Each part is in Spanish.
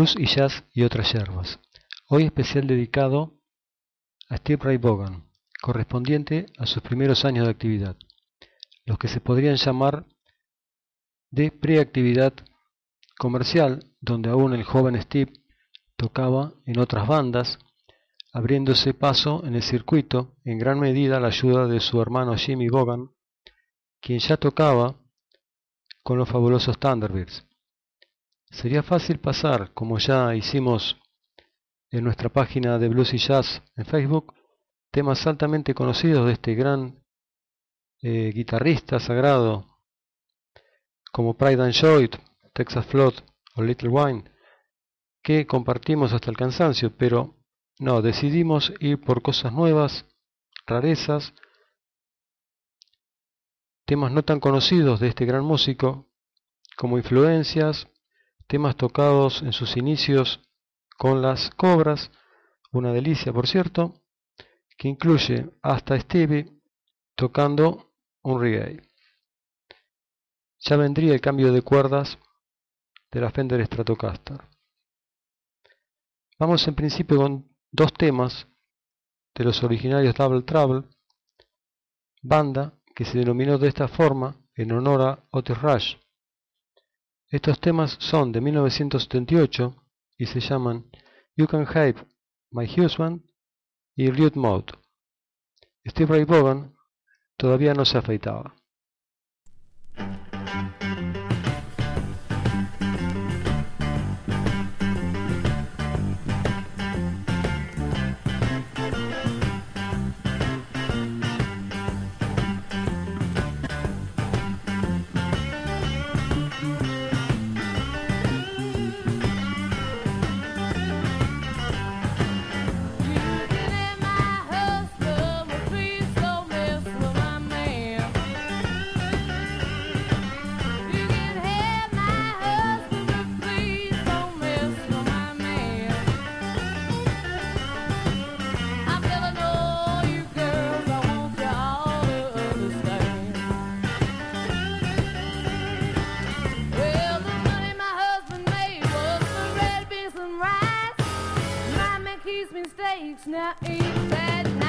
Blues y jazz y otras yerbas. Hoy especial dedicado a Steve Ray Vaughan, correspondiente a sus primeros años de actividad, los que se podrían llamar de preactividad comercial, donde aún el joven Steve tocaba en otras bandas, abriéndose paso en el circuito en gran medida a la ayuda de su hermano Jimmy Vaughan, quien ya tocaba con los fabulosos Thunderbirds. Sería fácil pasar, como ya hicimos en nuestra página de Blues y Jazz en Facebook, temas altamente conocidos de este gran eh, guitarrista sagrado, como Pride and Joy, Texas Flood o Little Wine, que compartimos hasta el cansancio, pero no, decidimos ir por cosas nuevas, rarezas, temas no tan conocidos de este gran músico, como influencias, temas tocados en sus inicios con las cobras, una delicia por cierto, que incluye hasta Stevie tocando un reggae. Ya vendría el cambio de cuerdas de la Fender Stratocaster. Vamos en principio con dos temas de los originarios Double Trouble, banda que se denominó de esta forma en honor a Otis Rush. Estos temas son de 1978 y se llaman You Can Have My Husband y Rude Mode. Steve Ray Vaughan todavía no se afeitaba. plates, now bad that.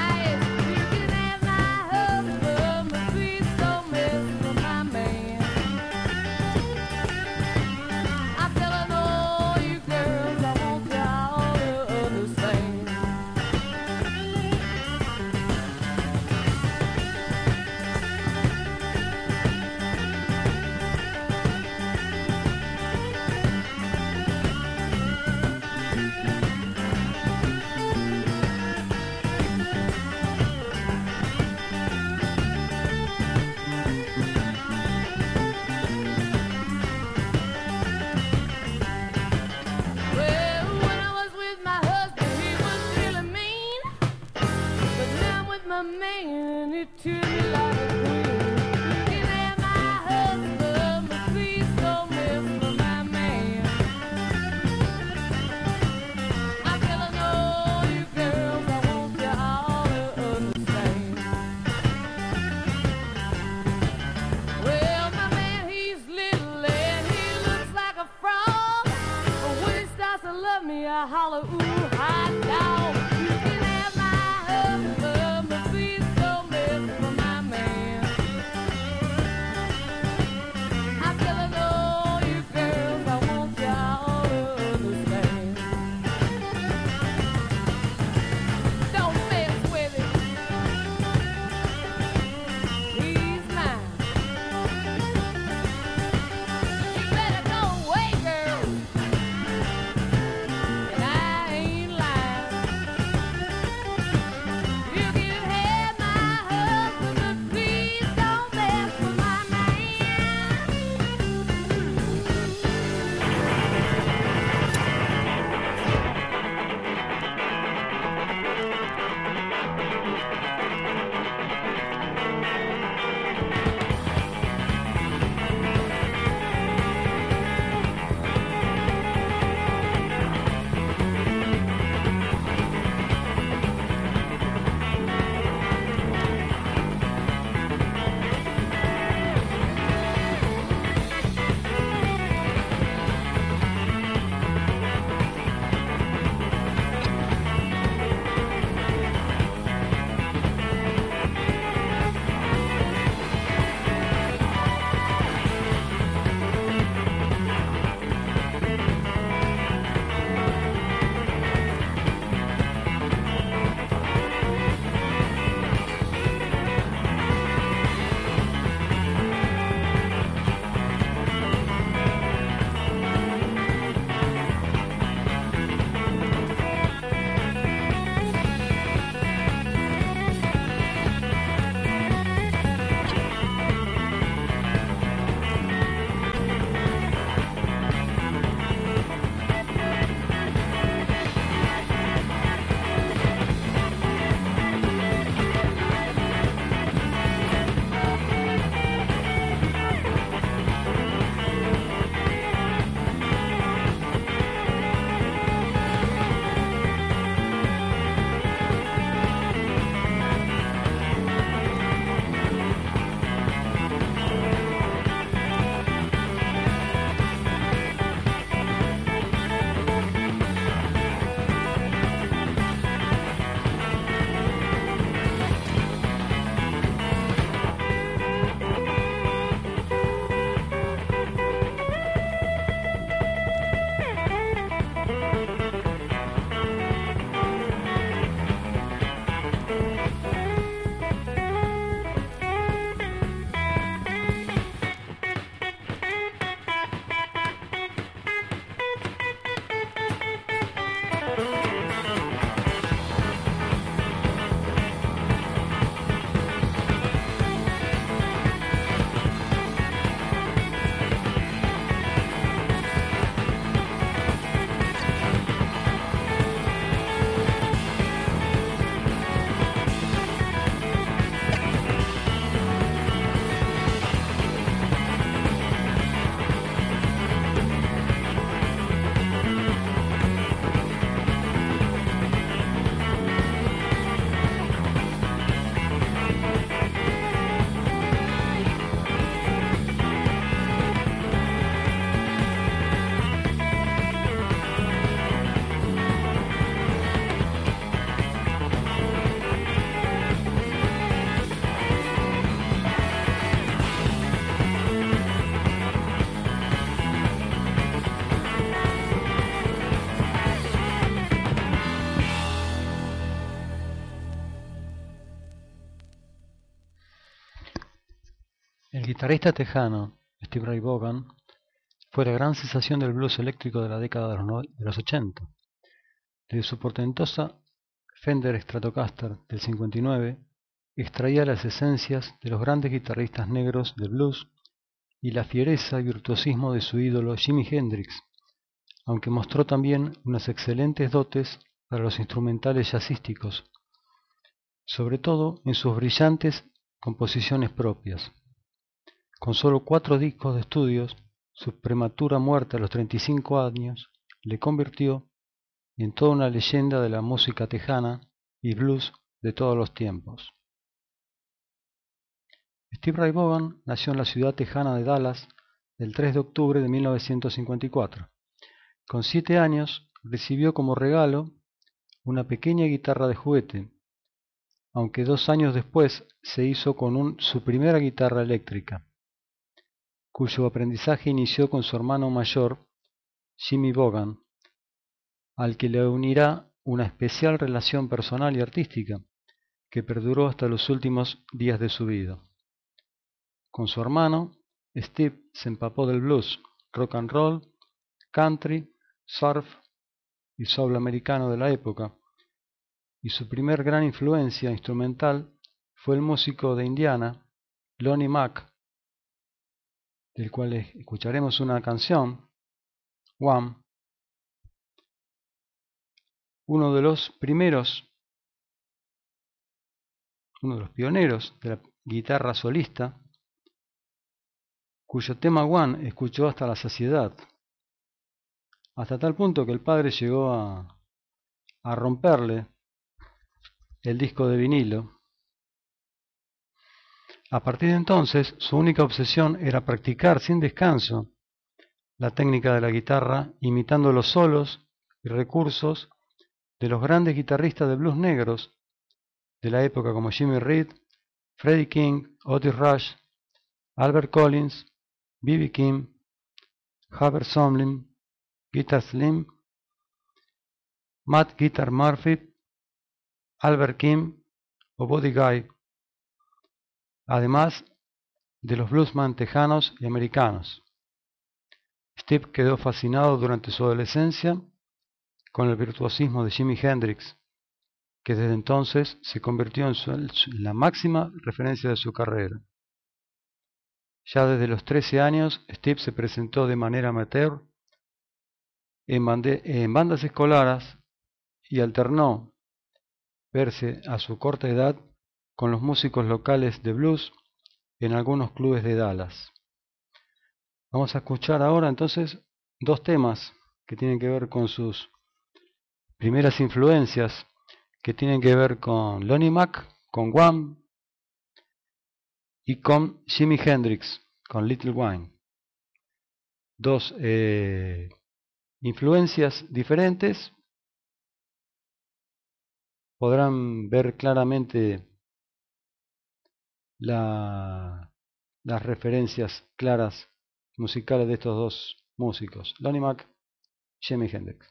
Guitarrista tejano Steve Ray Vaughan fue la gran sensación del blues eléctrico de la década de los, no- de los 80. Desde su portentosa Fender Stratocaster del 59, extraía las esencias de los grandes guitarristas negros del blues y la fiereza y virtuosismo de su ídolo Jimi Hendrix, aunque mostró también unas excelentes dotes para los instrumentales jazzísticos, sobre todo en sus brillantes composiciones propias. Con solo cuatro discos de estudios, su prematura muerte a los 35 años le convirtió en toda una leyenda de la música tejana y blues de todos los tiempos. Steve Ray Vaughan nació en la ciudad tejana de Dallas el 3 de octubre de 1954. Con siete años recibió como regalo una pequeña guitarra de juguete, aunque dos años después se hizo con su primera guitarra eléctrica, cuyo aprendizaje inició con su hermano mayor, Jimmy Vaughan, al que le unirá una especial relación personal y artística que perduró hasta los últimos días de su vida. Con su hermano, Steve se empapó del blues, rock and roll, country, surf y soul americano de la época, y su primer gran influencia instrumental fue el músico de Indiana, Lonnie Mack, del cual escucharemos una canción, One, uno de los primeros, uno de los pioneros de la guitarra solista, cuyo tema One escuchó hasta la saciedad, hasta tal punto que el padre llegó a, a romperle el disco de vinilo. A partir de entonces, su única obsesión era practicar sin descanso la técnica de la guitarra, imitando los solos y recursos de los grandes guitarristas de blues negros de la época como Jimmy Reed, Freddie King, Otis Rush, Albert Collins, B.B. King, Hubert Sumlin, Guitar Slim, Matt Guitar Murphy, Albert Kim o Buddy Guy, además de los bluesman tejanos y americanos. Steve quedó fascinado durante su adolescencia con el virtuosismo de Jimi Hendrix, que desde entonces se convirtió en, la máxima referencia de su carrera. Ya desde los 13 años, Steve se presentó de manera amateur en bandas escolares y alternó verse a su corta edad con los músicos locales de blues en algunos clubes de Dallas. Vamos a escuchar ahora entonces dos temas que tienen que ver con sus primeras influencias, que tienen que ver con Lonnie Mack, con Wham y con Jimi Hendrix, con Little Wine. Dos eh, influencias diferentes. Podrán ver claramente la- las referencias claras musicales de estos dos músicos, Lonnie Mack, Jimi Hendrix.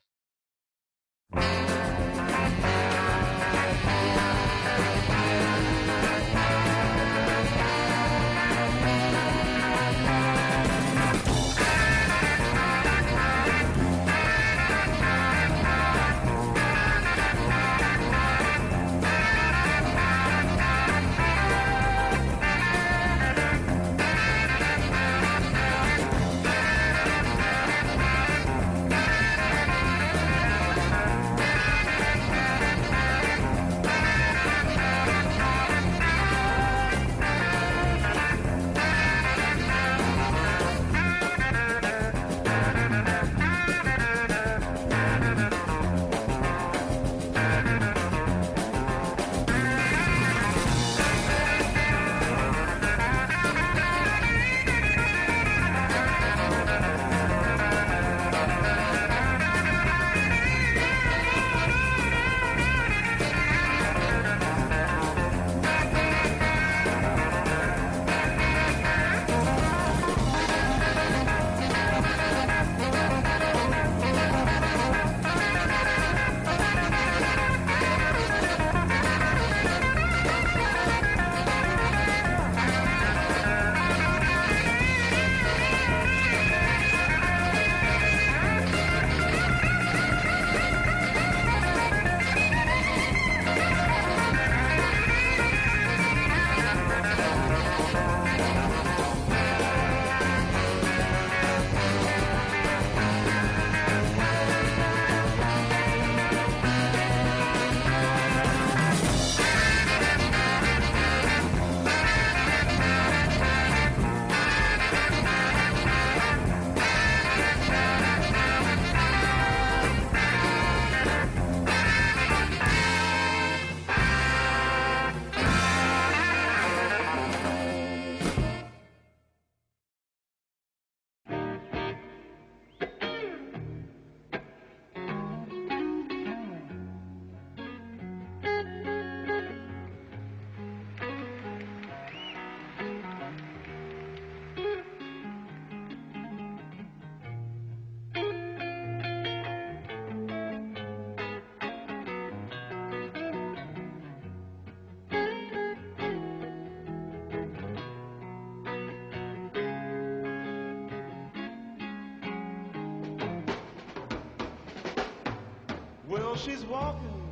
She's walking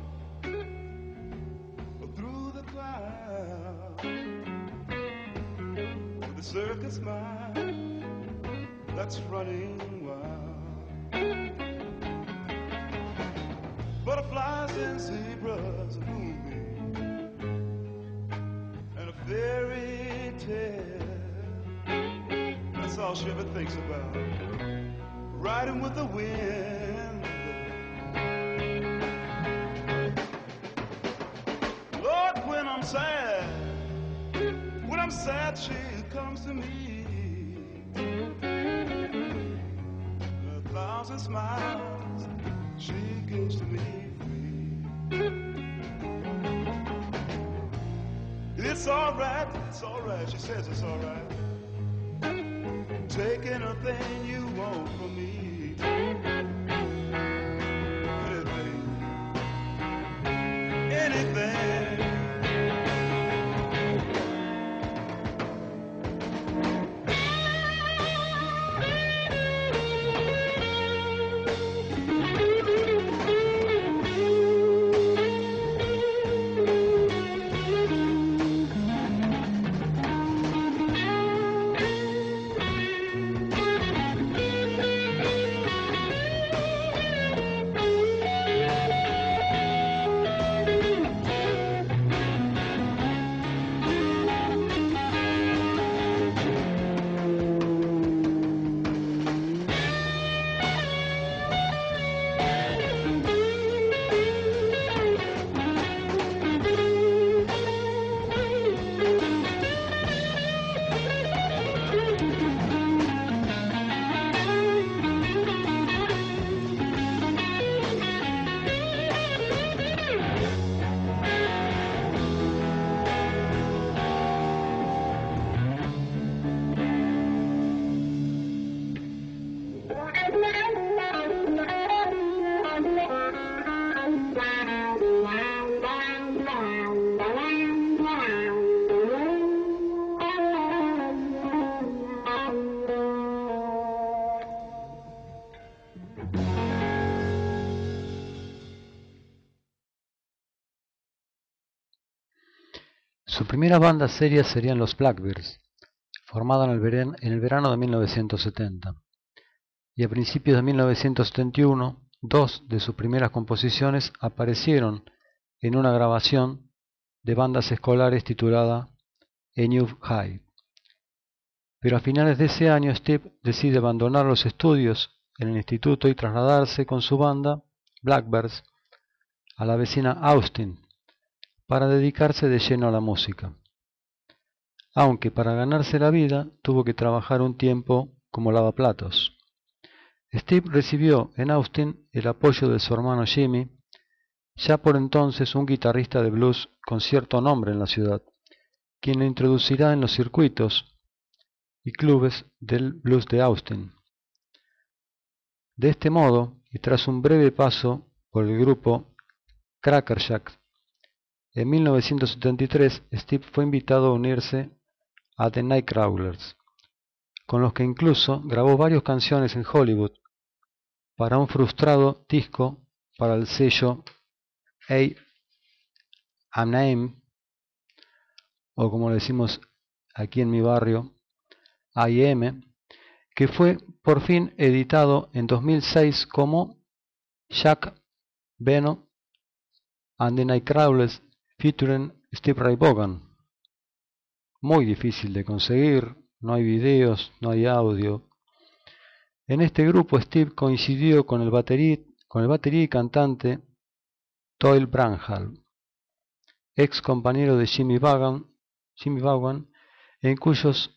through the clouds with a circus mind that's running wild. Butterflies and zebras, a moonbeam, and a fairy tale. That's all she ever thinks about. Riding with the wind. Sad, when I'm sad, she comes to me. A thousand smiles she gives to me. It's alright, it's alright, she says it's alright. Taking a thing you want from me. Su primera banda seria serían los Blackbirds, formada en el, veren- en el verano de 1970. Y a principios de 1971, dos de sus primeras composiciones aparecieron en una grabación de bandas escolares titulada A New High. Pero a finales de ese año Steve decide abandonar los estudios en el instituto y trasladarse con su banda, Blackbirds, a la vecina Austin, para dedicarse de lleno a la música. Aunque para ganarse la vida tuvo que trabajar un tiempo como lavaplatos. Steve recibió en Austin el apoyo de su hermano Jimmy, ya por entonces un guitarrista de blues con cierto nombre en la ciudad, quien lo introducirá en los circuitos y clubes del blues de Austin. De este modo, y tras un breve paso por el grupo Crackerjack, en 1973 Steve fue invitado a unirse a The Nightcrawlers, con los que incluso grabó varias canciones en Hollywood para un frustrado disco para el sello A&M o como le decimos aquí en mi barrio A&M que fue por fin editado en 2006 como Jack Beno and the Nightcrawlers featuring Steve Ray Vaughan. Muy difícil de conseguir, no hay videos, no hay audio. En este grupo Steve coincidió con el batería, con el batería y cantante Toyle Branhall, ex compañero de Jimmy Vaughan, Jimmy Vaughan en cuyos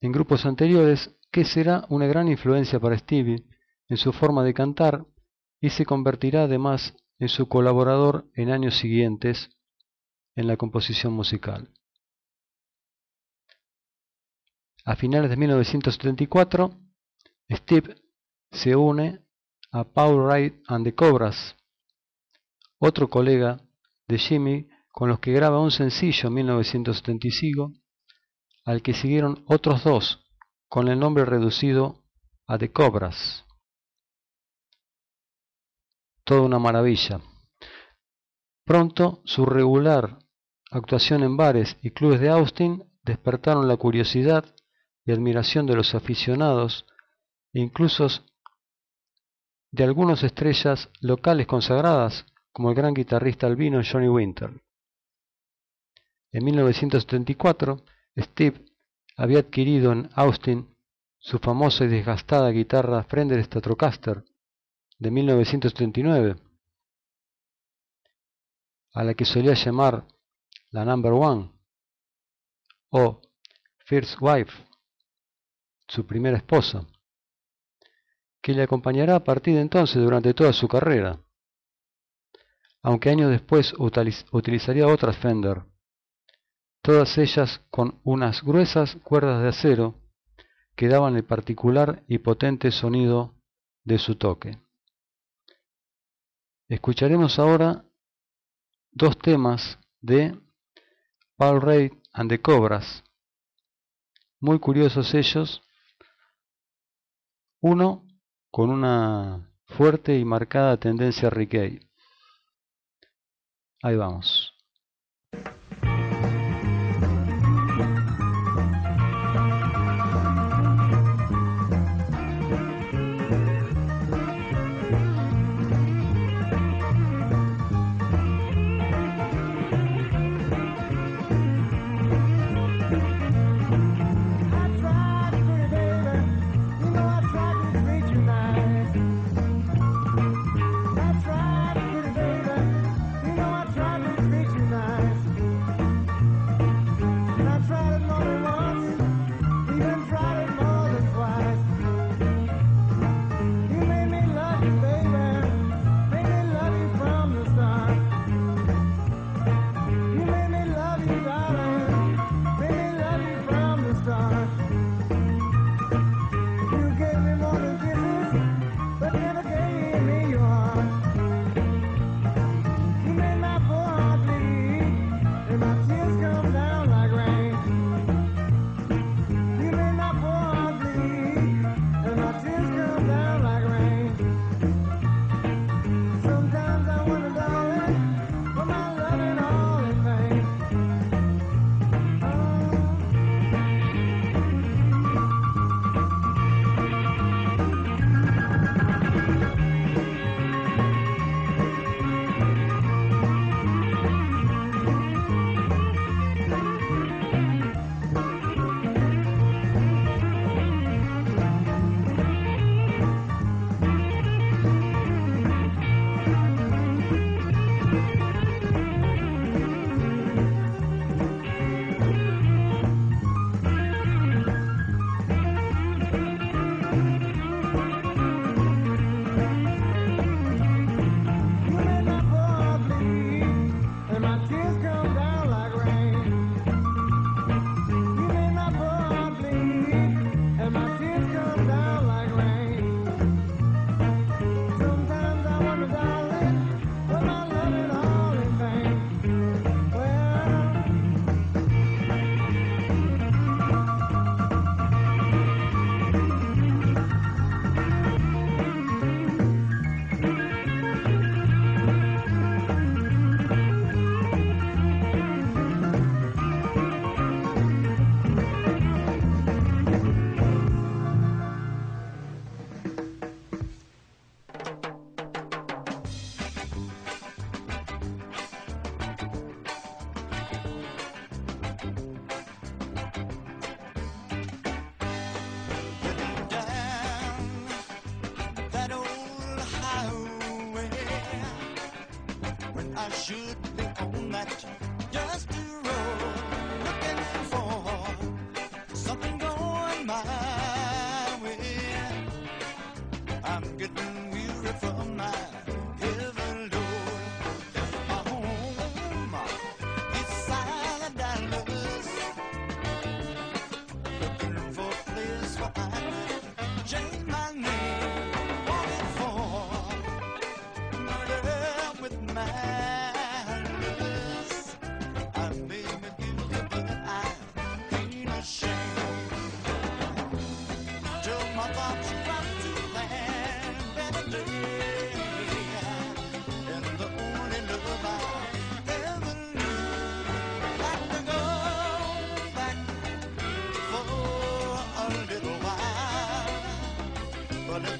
en grupos anteriores que será una gran influencia para Stevie en su forma de cantar y se convertirá además en su colaborador en años siguientes en la composición musical. A finales de 1974, Steve se une a Paul Wright and the Cobras, otro colega de Jimmy con los que graba un sencillo en 1975, al que siguieron otros dos con el nombre reducido a The Cobras. Una maravilla. Pronto su regular actuación en bares y clubes de Austin despertaron la curiosidad y admiración de los aficionados e incluso de algunas estrellas locales consagradas como el gran guitarrista albino Johnny Winter. En 1974, Steve había adquirido en Austin su famosa y desgastada guitarra Fender Stratocaster de 1939, a la que solía llamar la Number One o First Wife, su primera esposa, que le acompañará a partir de entonces durante toda su carrera, aunque años después utiliz- utilizaría otras Fender, todas ellas con unas gruesas cuerdas de acero que daban el particular y potente sonido de su toque. Escucharemos ahora dos temas de Paul Reid and the Cobras, muy curiosos ellos, uno con una fuerte y marcada tendencia reggae. Ahí vamos.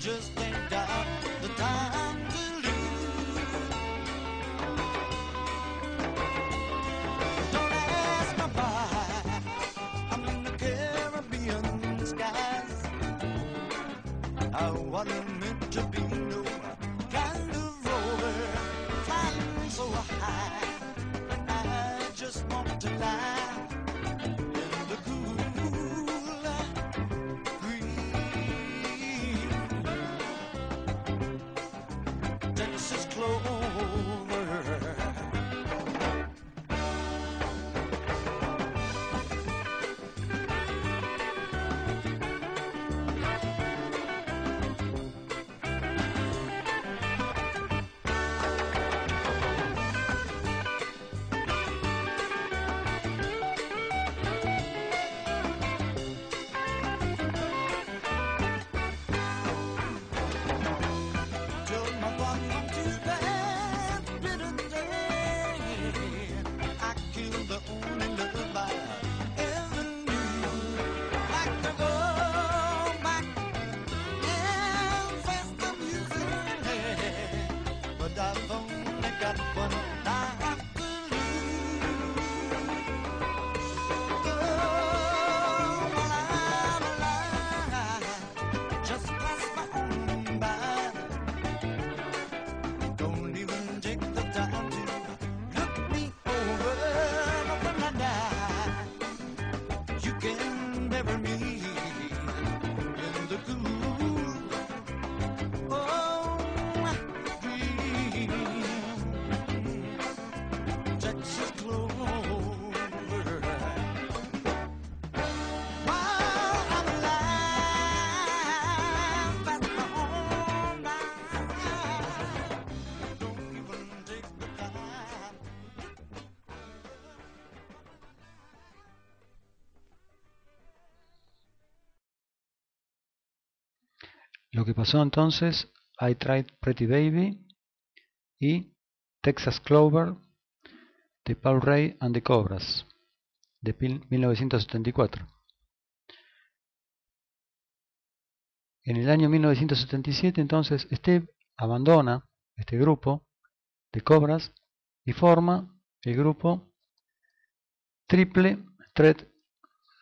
Just Lo que pasó entonces, I Tried Pretty Baby y Texas Clover de Paul Ray and the Cobras de pil- 1974. En el año 1977 entonces Steve abandona este grupo de Cobras y forma el grupo Triple Threat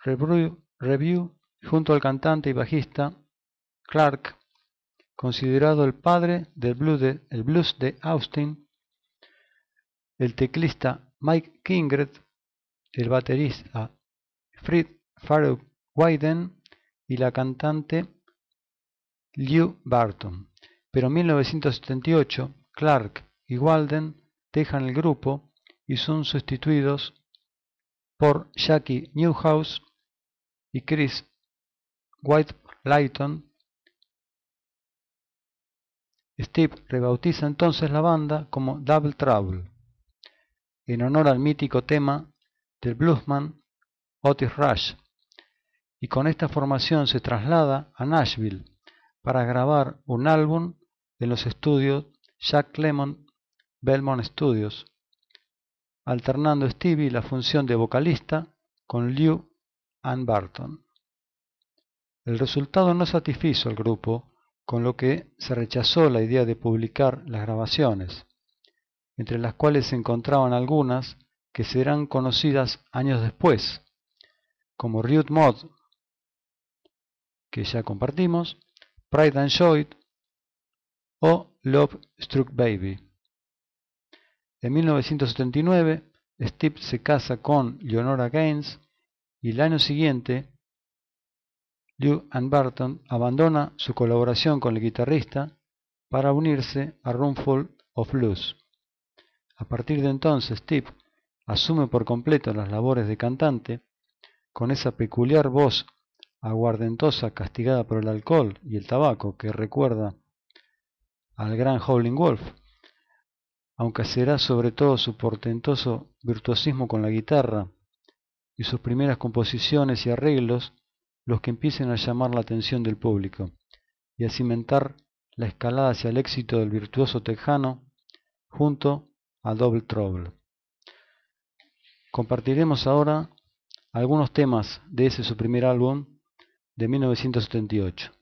Review, Review junto al cantante y bajista Clark, considerado el padre del blues de, Austin, el teclista Mike Kingred, el baterista Fred Farrell Wyden y la cantante Lew Barton. Pero en 1978 Clark y Walden dejan el grupo y son sustituidos por Jackie Newhouse y Chris White Lighton. Steve rebautiza entonces la banda como Double Trouble, en honor al mítico tema del bluesman Otis Rush, y con esta formación se traslada a Nashville para grabar un álbum en los estudios Jack Lemmon Belmont Studios, alternando Stevie la función de vocalista con Lew Ann Barton. El resultado no satisfizo al grupo, con lo que se rechazó la idea de publicar las grabaciones, entre las cuales se encontraban algunas que serán conocidas años después, como Rude Mod, que ya compartimos, Pride and Joy o Love Struck Baby. En 1979, Steve se casa con Leonora Gaines y el año siguiente, Lew Ann Barton abandona su colaboración con el guitarrista para unirse a Roomful of Blues. A partir de entonces, Steve asume por completo las labores de cantante, con esa peculiar voz aguardentosa castigada por el alcohol y el tabaco que recuerda al gran Howling Wolf, aunque será sobre todo su portentoso virtuosismo con la guitarra y sus primeras composiciones y arreglos los que empiecen a llamar la atención del público y a cimentar la escalada hacia el éxito del virtuoso tejano junto a Double Trouble. Compartiremos ahora algunos temas de ese su primer álbum de 1978.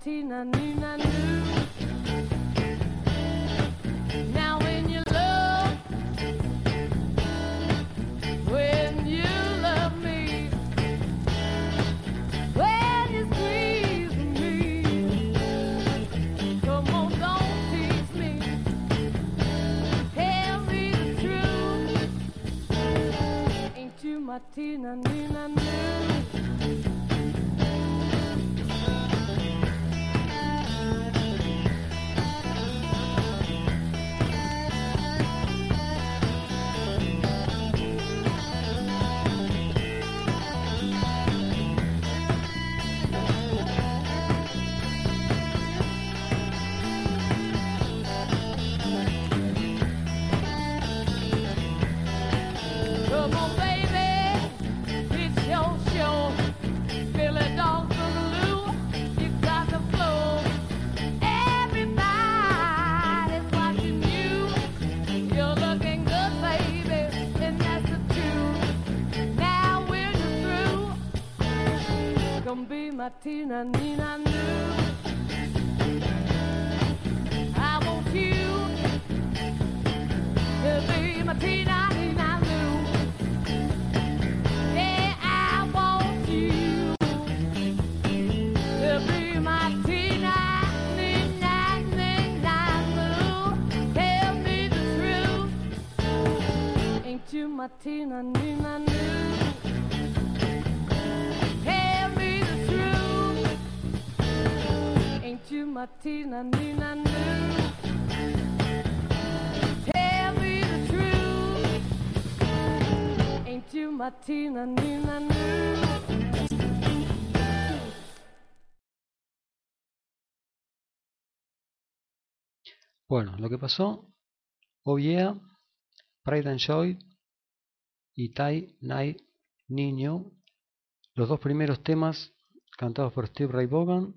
Tina Nina come be my Tina Nina Noo. I want you to be my Tina Nina Noo. Yeah, I want you to be my Tina Nina Nina Noo. Tell me the truth. Ain't you my Tina Nina Noo? Ain't you my Tina Nina the truth. Ain't you my Tina Nina? Bueno, lo que pasó, Oh Yeah, Pride and Joy y Tai Night Niño, los dos primeros temas cantados por Steve Ray Vaughan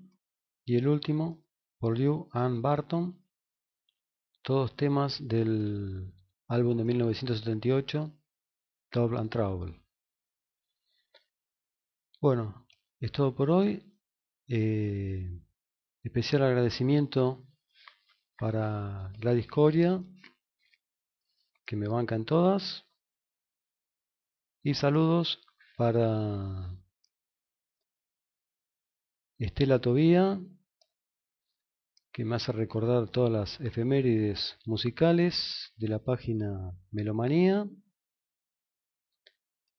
y el último por Liu Ann Barton, todos temas del álbum de 1978, Double and Trouble. Bueno, es todo por hoy. Eh, especial agradecimiento para Gladys Coria, que me banca en todas. Y saludos para Estela Tobía, que me hace recordar todas las efemérides musicales de la página Melomanía.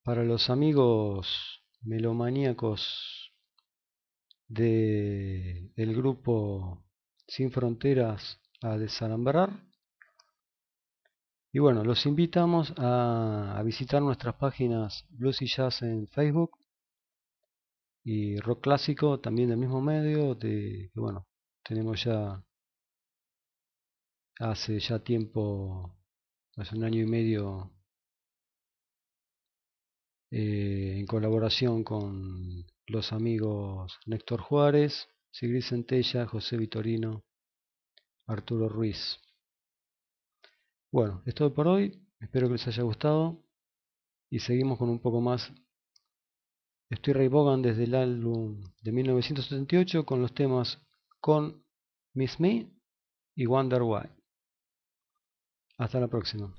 Para los amigos melomaníacos de el grupo Sin Fronteras a Desalambrar. Y bueno, los invitamos a, a visitar nuestras páginas Blues y Jazz en Facebook y Rock Clásico también del mismo medio, de bueno, tenemos ya hace ya tiempo, hace un año y medio, eh, en colaboración con los amigos Néctor Juárez, Sigrid Centella, José Vitorino, Arturo Ruiz. Bueno, es todo por hoy, espero que les haya gustado y seguimos con un poco más. Estoy Ray Vaughan desde el álbum de 1978 con los temas Con Miss Me y Wonder Why. Hasta la próxima.